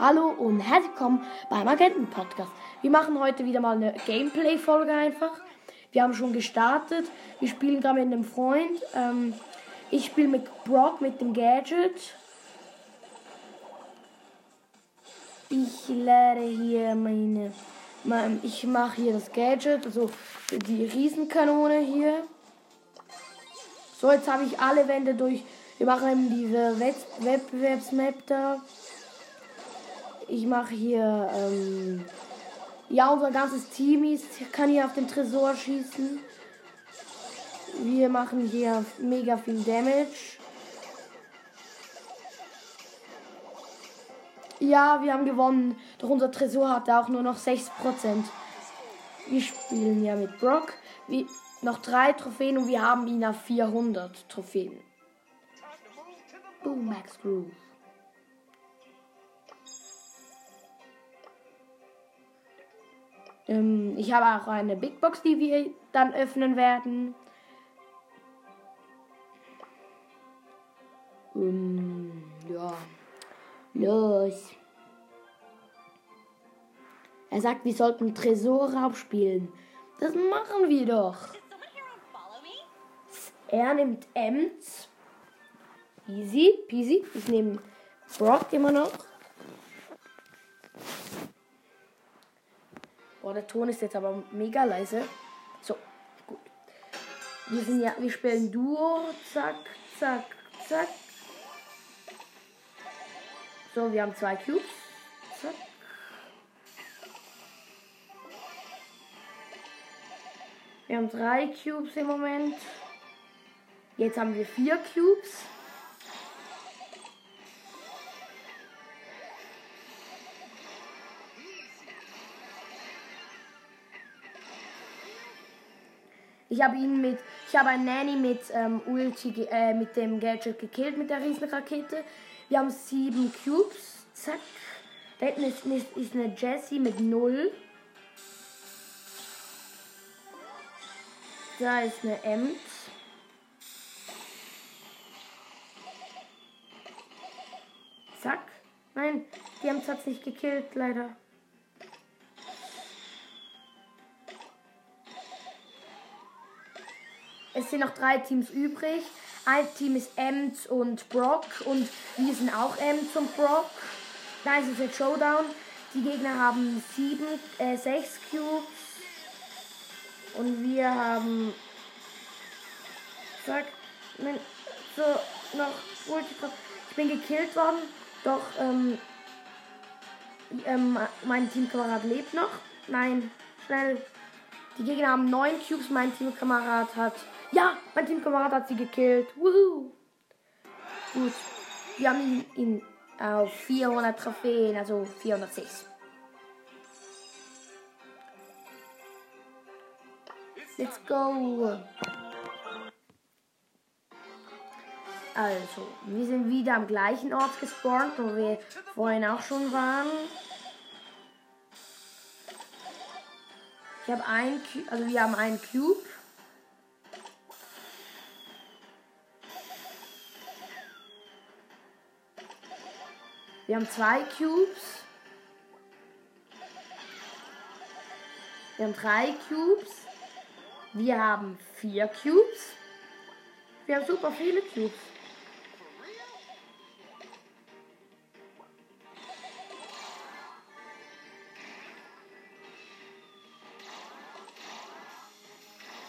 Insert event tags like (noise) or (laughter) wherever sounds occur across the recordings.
Hallo und herzlich willkommen beim Agenten Podcast. Wir machen heute wieder mal eine Gameplay-Folge einfach. Wir haben schon gestartet. Wir spielen gerade mit einem Freund. Ähm, ich spiele mit Brock mit dem Gadget. Ich lade hier meine. mein, ich mache hier das Gadget, also die Riesenkanone hier. So, jetzt habe ich alle Wände durch. Wir machen eben diese Wettbewerbsmap da. Ich mache hier, ähm, ja, unser ganzes Team ist, kann hier auf den Tresor schießen. Wir machen hier mega viel Damage. Ja, wir haben gewonnen. Doch unser Tresor hatte auch nur noch 6%. Wir spielen ja mit Brock. Wir, noch drei Trophäen und wir haben ihn auf 400 Trophäen. Boom, Max Groove. Ähm, ich habe auch eine Big Box, die wir dann öffnen werden. Ähm, ja. Los. Er sagt, wir sollten Tresorraub spielen. Das machen wir doch. Er nimmt Ems. Easy, peasy. Ich nehme Brock immer noch. Boah, der Ton ist jetzt aber mega leise. So, gut. Wir sind ja, wir spielen Duo. Zack, zack, zack. So, wir haben zwei Cubes. Zack. Wir haben drei Cubes im Moment. Jetzt haben wir vier Cubes. Ich habe ihn mit, ich habe einen Nanny mit ähm, Ulti, äh, mit dem Gadget gekillt, mit der Riesenrakete. Wir haben sieben Cubes. Zack. Da hinten ist, ist, ist eine Jessie mit null. Da ist eine Ems. Zack. Nein, die Ems hat es nicht gekillt, leider. Es sind noch drei Teams übrig. Ein Team ist Ems und Brock und wir sind auch Ems und Brock. Ist es jetzt Showdown. Die Gegner haben sieben, äh, sechs Cubes. Und wir haben. Zack. So, noch Ich bin gekillt worden. Doch, ähm, ähm, mein Teamkamerad lebt noch. Nein, schnell. Die Gegner haben neun Cubes. Mein Teamkamerad hat ja, mein Teamkamerad hat sie gekillt. Woohoo. Gut. Wir haben ihn, ihn auf 400 Trophäen, also 406. Let's go. Also, wir sind wieder am gleichen Ort gespawnt, wo wir vorhin auch schon waren. Ich habe ein, also wir haben einen Cube. Wir haben zwei Cubes. Wir haben drei Cubes. Wir haben vier Cubes. Wir haben super viele Cubes.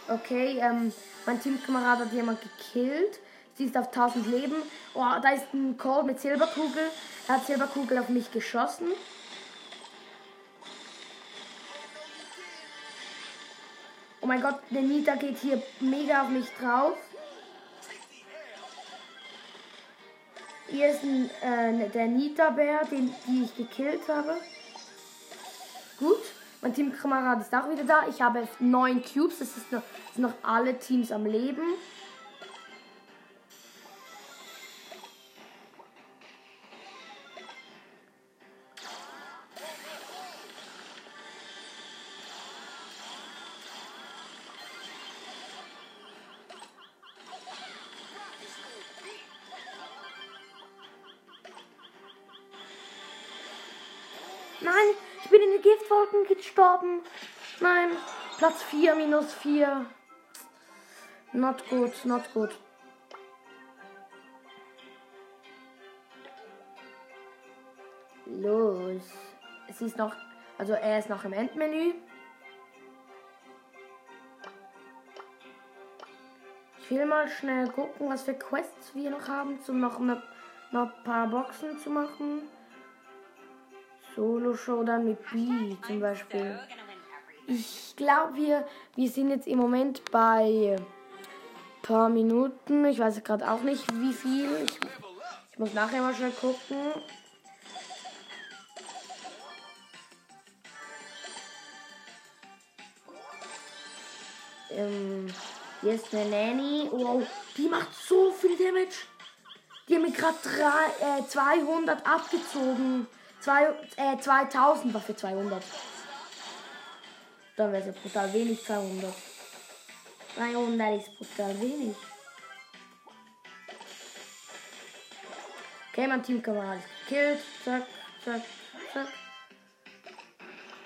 Okay, ähm, mein Teamkamerad hat jemand gekillt. Sie ist auf 1000 Leben. Oh, da ist ein Call mit Silberkugel. Hat Silberkugel auf mich geschossen. Oh mein Gott, der Nita geht hier mega auf mich drauf. Hier ist ein, äh, der Nita-Bär, den die ich gekillt habe. Gut. Mein Teamkamerad ist auch wieder da. Ich habe neun Cubes. Das, ist noch, das sind noch alle Teams am Leben. Nein, ich bin in den Giftwolken gestorben. Nein, Platz 4 minus 4. Not gut, not gut. Los. Es ist noch, also er ist noch im Endmenü. Ich will mal schnell gucken, was für Quests wir noch haben, um noch ein paar Boxen zu machen. Solo Showdown mit B zum Beispiel. Ich glaube, wir, wir sind jetzt im Moment bei ein paar Minuten. Ich weiß gerade auch nicht, wie viel. Ich, ich muss nachher mal schnell gucken. Ähm, hier ist eine Nanny. Wow, die macht so viel Damage. Die haben mir gerade äh, 200 abgezogen. Zwei, äh, 2000 war für 200. Dann wäre es ja brutal wenig, 200. 300 ist brutal wenig. Okay, mein Teamkamerad ist gekillt. Zack, zack, zack.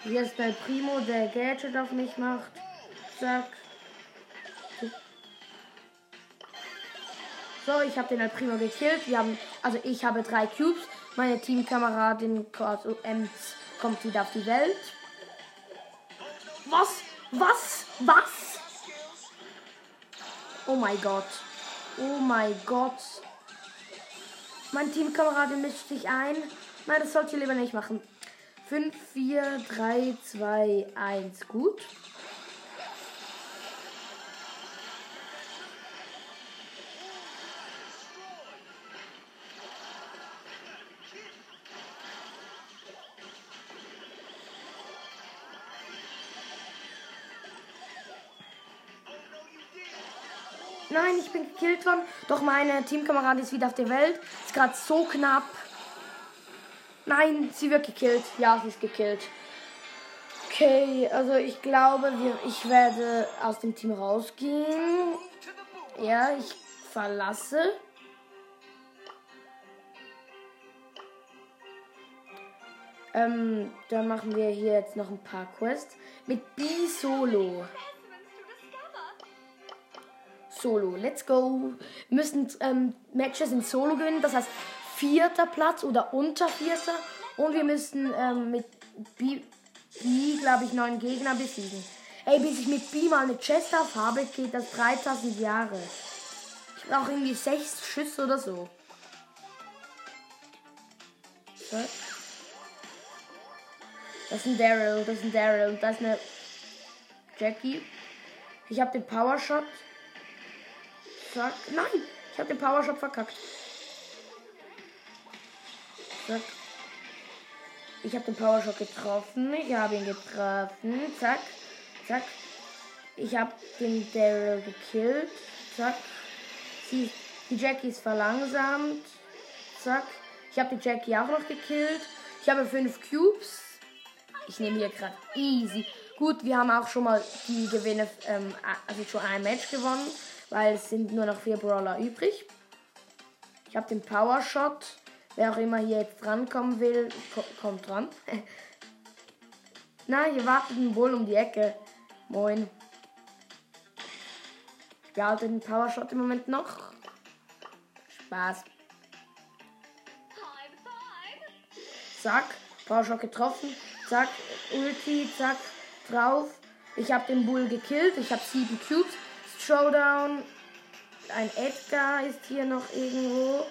Hier ist der Primo, der Gadget auf mich macht. Zack. So, ich habe den El Primo gekillt. Wir haben, also ich habe drei Cubes. Meine Teamkameradin also Ems kommt wieder auf die Welt. Was? Was? Was? Oh mein Gott. Oh mein Gott. Mein Teamkameradin mischt sich ein. Nein, das sollte ihr lieber nicht machen. 5, 4, 3, 2, 1. Gut. Nein, ich bin gekillt worden. Doch meine Teamkameradin ist wieder auf der Welt. Ist gerade so knapp. Nein, sie wird gekillt. Ja, sie ist gekillt. Okay, also ich glaube, wir, ich werde aus dem Team rausgehen. Ja, ich verlasse. Ähm, dann machen wir hier jetzt noch ein paar Quests mit B-Solo. Solo. Let's go. Wir müssen ähm, Matches in Solo gewinnen. Das heißt vierter Platz oder unter vierter. Und wir müssen ähm, mit B, B glaube ich, neun Gegner besiegen. Ey, bis ich mit B mal eine Chest auf habe, geht das 3000 Jahre. Ich brauche irgendwie sechs Schüsse oder so. Das ist ein Daryl, das ist ein Daryl und das ist eine Jackie. Ich habe den Power Shot. Zack. Nein, ich habe den Power Shot verkackt. Zack. Ich habe den Power Shot getroffen. Ich habe ihn getroffen. Zack. Zack. Ich habe den Daryl gekillt. Zack. Sie, die Jackie ist verlangsamt. Zack. Ich habe die Jackie auch noch gekillt. Ich habe fünf Cubes. Ich nehme hier gerade easy. Gut, wir haben auch schon mal die Gewinne, ähm, also schon ein Match gewonnen weil es sind nur noch vier Brawler übrig. Ich habe den Power Shot. Wer auch immer hier jetzt drankommen will, kommt dran. (laughs) Na, hier wartet ein Bull um die Ecke. Moin. Ich behalte den Power Shot im Moment noch. Spaß. Zack, Power Shot getroffen. Zack, Ulti, zack, drauf. Ich habe den Bull gekillt. Ich habe sieben Cubes. Showdown. Ein Edgar ist hier noch irgendwo.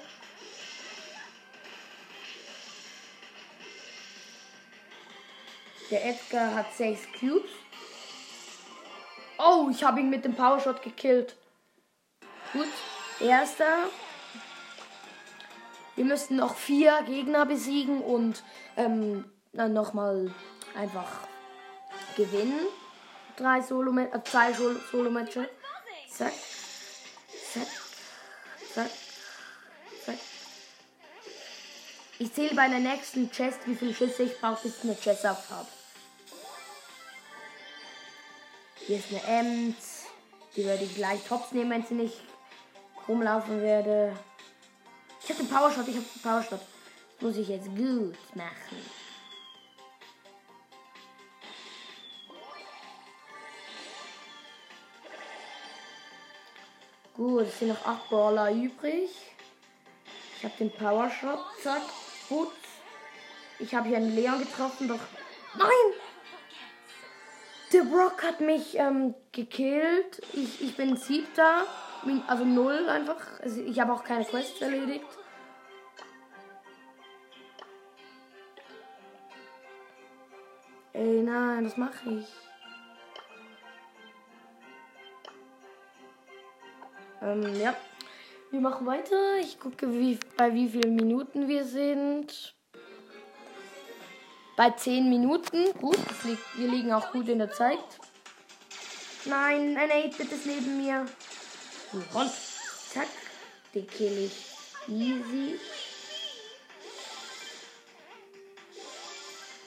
Der Edgar hat 6 Cubes. Oh, ich habe ihn mit dem Powershot gekillt. Gut, erster. Wir müssten noch vier Gegner besiegen und ähm, dann nochmal einfach gewinnen. Drei Solo äh, Solo-Matches. Zack. Zack. Zack. Zack. Ich zähle bei der nächsten Chest, wie viele Schüsse ich brauche, bis ich eine Chest auf habe. Hier ist eine Ems. Die werde ich gleich Tops nehmen, wenn sie nicht rumlaufen werde. Ich habe den Powershot, ich habe den Powershot. Das muss ich jetzt gut machen. Gut, es sind noch 8 Brawler übrig. Ich habe den Power Shot. Zack. Gut. Ich habe hier einen Leon getroffen, doch. Nein! Der Brock hat mich ähm, gekillt. Ich, ich bin siebter. Also null einfach. Also ich habe auch keine Quests erledigt. Ey, nein, das mache ich. Ähm, ja. Wir machen weiter. Ich gucke, wie, bei wie vielen Minuten wir sind. Bei 10 Minuten. Gut, liegt, wir liegen auch gut in der Zeit. Nein, ein 8-Bit ist neben mir. Und zack, den kill ich. Easy.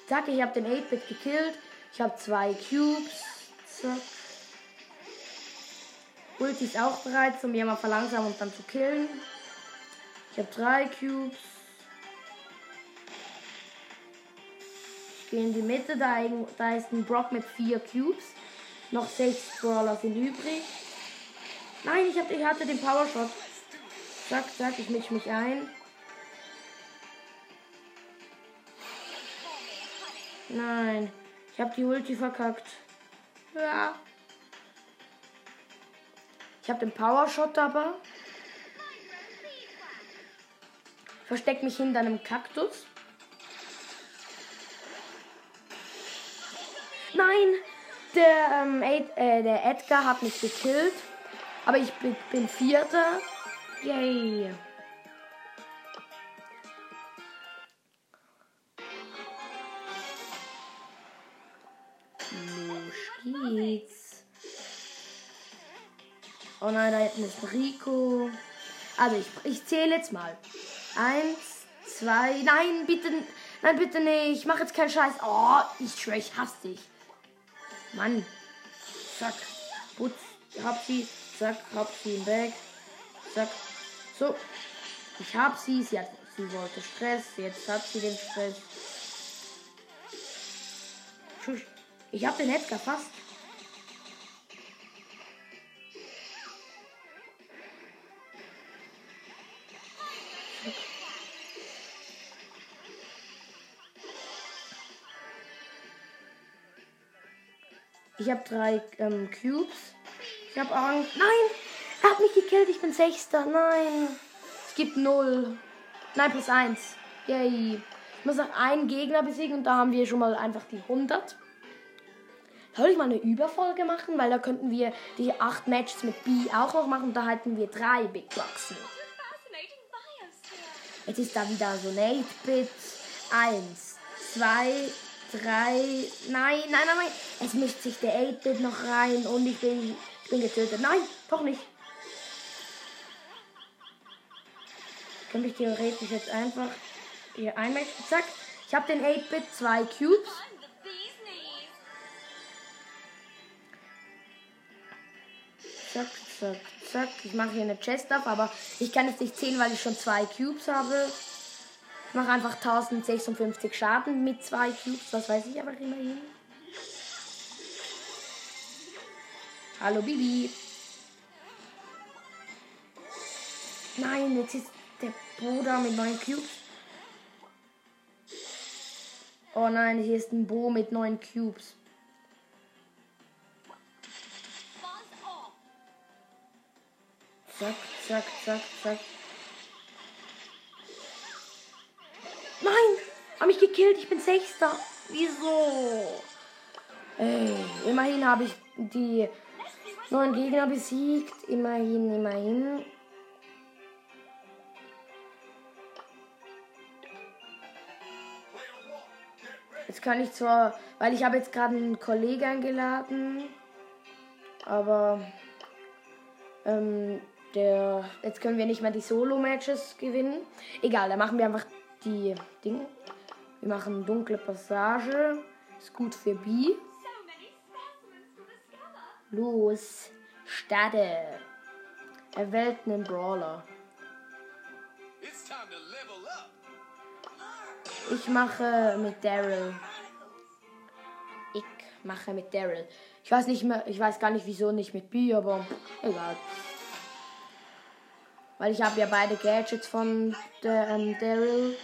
Zack, ich habe den 8-Bit gekillt. Ich habe zwei Cubes. Zack. Ulti ist auch bereit, um jemand verlangsamen und dann zu killen. Ich habe drei Cubes. Ich gehe in die Mitte, da, da ist ein Brock mit vier Cubes. Noch sechs Brawler sind übrig. Nein, ich, hab, ich hatte den Power Shot. Zack, zack, ich mische mich ein. Nein, ich habe die Ulti verkackt. Ja. Ich habe den Power Shot aber. Versteck mich hinter einem Kaktus. Nein! Der, ähm, Ed, äh, der Edgar hat mich gekillt. Aber ich bin, bin Vierter. Yay! Los geht's. Oh nein, da hinten ist Rico. Also ich, ich zähle jetzt mal. Eins, zwei, nein, bitte, nein, bitte nicht. Ich mache jetzt keinen Scheiß. Oh, ich schwöre, ich hasse dich. Mann. Zack. Putz. Hab sie. Zack. Hab sie Bag. Zack. So. Ich hab sie. Sie, hat, sie wollte Stress. Jetzt hat sie den Stress. Ich hab den Edgar fast. Ich habe drei ähm, Cubes. Ich habe Angst. Nein! Er hat mich gekillt. Ich bin Sechster. Nein. Es gibt null. Nein, plus eins. Yay. Ich muss noch einen Gegner besiegen und da haben wir schon mal einfach die 100. Soll ich mal eine Überfolge machen? Weil da könnten wir die acht Matches mit B auch noch machen. Da hätten wir drei Big Boxen. Jetzt ist da wieder so ein 8-Bit. Eins, zwei, drei. Nein, nein, nein, nein. Es mischt sich der 8-Bit noch rein und ich bin, ich bin getötet. Nein, doch nicht. Könnte ich theoretisch jetzt einfach hier einmachen. Zack. Ich habe den 8-Bit, zwei Cubes. Zack, zack, zack. Ich mache hier eine Chest ab, aber ich kann es nicht zählen, weil ich schon zwei Cubes habe. Ich mache einfach 1056 Schaden mit zwei Cubes, das weiß ich aber immerhin. Hallo Bibi. Nein, jetzt ist der Bruder mit neun Cubes. Oh nein, hier ist ein Bo mit neun Cubes. Zack, zack, zack, zack. Nein! Hab mich gekillt, ich bin Sechster. Wieso? Ey, immerhin habe ich die neuen Gegner besiegt. Immerhin, immerhin. Jetzt kann ich zwar, weil ich habe jetzt gerade einen Kollegen eingeladen, aber ähm, der, jetzt können wir nicht mehr die Solo-Matches gewinnen. Egal, dann machen wir einfach die Dinge. Wir machen dunkle Passage. Ist gut für B. Los, starte. Er wählt einen Brawler. Ich mache mit Daryl. Ich mache mit Daryl. Ich weiß nicht mehr, ich weiß gar nicht wieso nicht mit B, aber egal. Weil ich habe ja beide Gadgets von der, ähm, Daryl.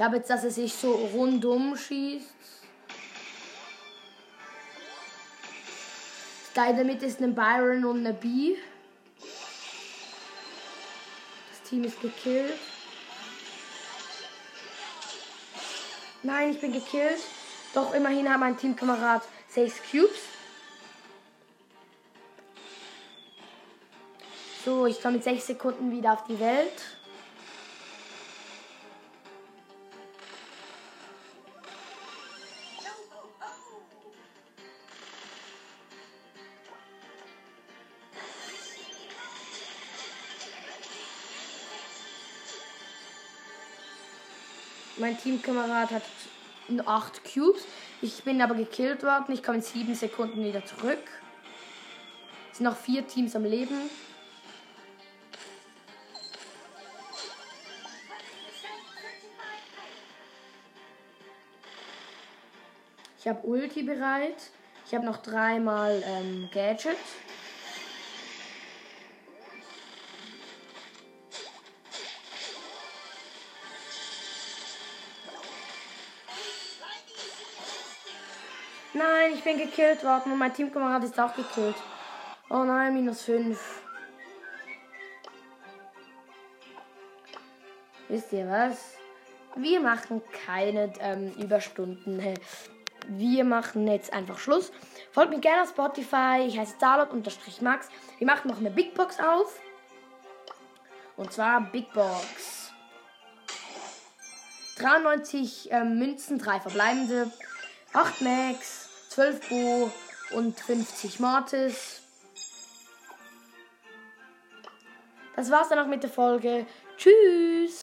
Ich habe jetzt, dass er sich so rundum schießt. Da in der Mitte ist ein Byron und eine B. Das Team ist gekillt. Nein, ich bin gekillt. Doch immerhin hat mein Teamkamerad 6 Cubes. So, ich komme mit 6 Sekunden wieder auf die Welt. Mein Teamkamerad hat 8 Cubes. Ich bin aber gekillt worden. Ich komme in 7 Sekunden wieder zurück. Es sind noch 4 Teams am Leben. Ich habe Ulti bereit. Ich habe noch dreimal ähm, Gadget. Nein, ich bin gekillt worden und mein Teamkamerad ist auch gekillt. Oh nein, minus 5. Wisst ihr was? Wir machen keine ähm, Überstunden. Wir machen jetzt einfach Schluss. Folgt mir gerne auf Spotify. Ich heiße Starlot-Max. Wir machen noch eine Big Box auf. Und zwar Big Box. 93 ähm, Münzen, 3 verbleibende. 8 Max, 12 Bo und 50 Mortis. Das war's dann auch mit der Folge. Tschüss!